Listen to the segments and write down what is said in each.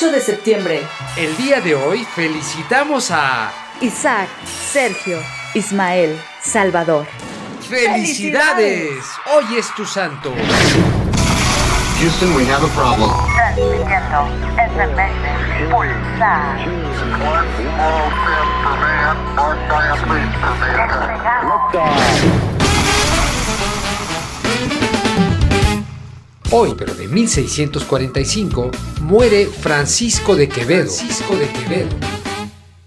8 de septiembre. El día de hoy felicitamos a Isaac, Sergio, Ismael, Salvador. ¡Felicidades! Hoy es tu santo. Houston, we have a problem. Transmitiendo SMS Pulsar. Despegamos. Hoy, pero de 1645, muere Francisco de Quevedo. Francisco de Quevedo.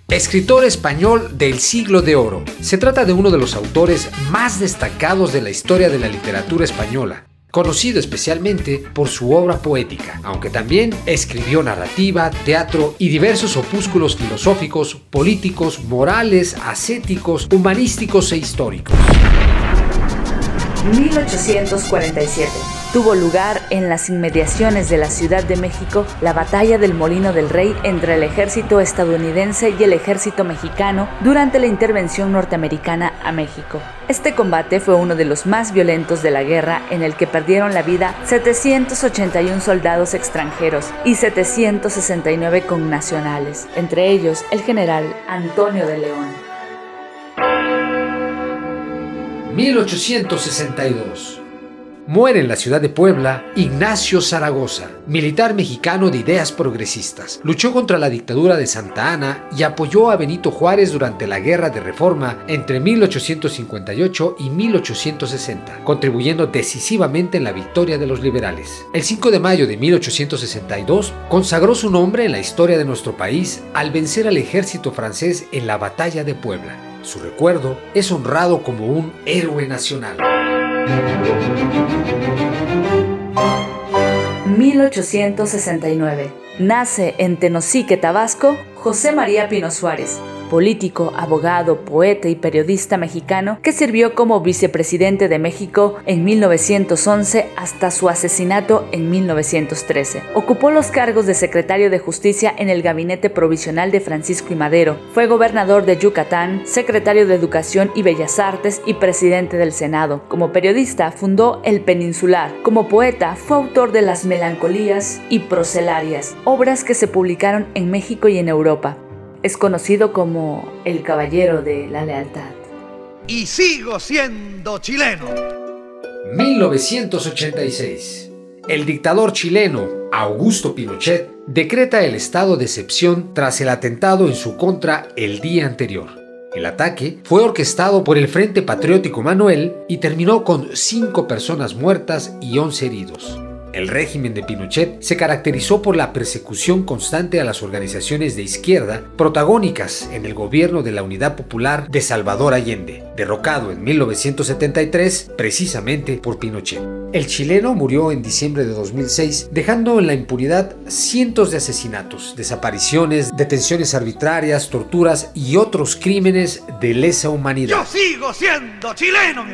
Escritor español del siglo de oro. Se trata de uno de los autores más destacados de la historia de la literatura española, conocido especialmente por su obra poética, aunque también escribió narrativa, teatro y diversos opúsculos filosóficos, políticos, morales, ascéticos, humanísticos e históricos. 1847. Tuvo lugar en las inmediaciones de la Ciudad de México la batalla del Molino del Rey entre el ejército estadounidense y el ejército mexicano durante la intervención norteamericana a México. Este combate fue uno de los más violentos de la guerra en el que perdieron la vida 781 soldados extranjeros y 769 connacionales, entre ellos el general Antonio de León. 1862. Muere en la ciudad de Puebla Ignacio Zaragoza, militar mexicano de ideas progresistas. Luchó contra la dictadura de Santa Ana y apoyó a Benito Juárez durante la Guerra de Reforma entre 1858 y 1860, contribuyendo decisivamente en la victoria de los liberales. El 5 de mayo de 1862 consagró su nombre en la historia de nuestro país al vencer al ejército francés en la Batalla de Puebla. Su recuerdo es honrado como un héroe nacional. 1869. Nace en Tenosique, Tabasco, José María Pino Suárez, político, abogado, poeta y periodista mexicano que sirvió como vicepresidente de México en 1911 hasta su asesinato en 1913. Ocupó los cargos de secretario de Justicia en el gabinete provisional de Francisco y Madero. Fue gobernador de Yucatán, secretario de Educación y Bellas Artes y presidente del Senado. Como periodista fundó El Peninsular. Como poeta fue autor de Las Melancolías y Procelarias, obras que se publicaron en México y en Europa es conocido como el Caballero de la Lealtad. Y sigo siendo chileno. 1986. El dictador chileno Augusto Pinochet decreta el estado de excepción tras el atentado en su contra el día anterior. El ataque fue orquestado por el Frente Patriótico Manuel y terminó con cinco personas muertas y 11 heridos. El régimen de Pinochet se caracterizó por la persecución constante a las organizaciones de izquierda protagónicas en el gobierno de la Unidad Popular de Salvador Allende, derrocado en 1973 precisamente por Pinochet. El chileno murió en diciembre de 2006, dejando en la impunidad cientos de asesinatos, desapariciones, detenciones arbitrarias, torturas y otros crímenes de lesa humanidad. Yo sigo siendo chileno.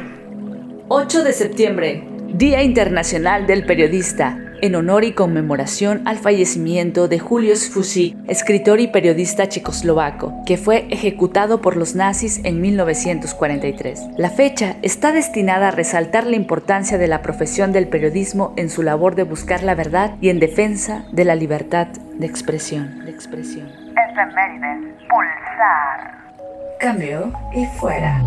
8 de septiembre, Día Internacional del Periodista, en honor y conmemoración al fallecimiento de Julius Fusi, escritor y periodista checoslovaco, que fue ejecutado por los nazis en 1943. La fecha está destinada a resaltar la importancia de la profesión del periodismo en su labor de buscar la verdad y en defensa de la libertad de expresión. De expresión. Pulsar. Cambio y fuera.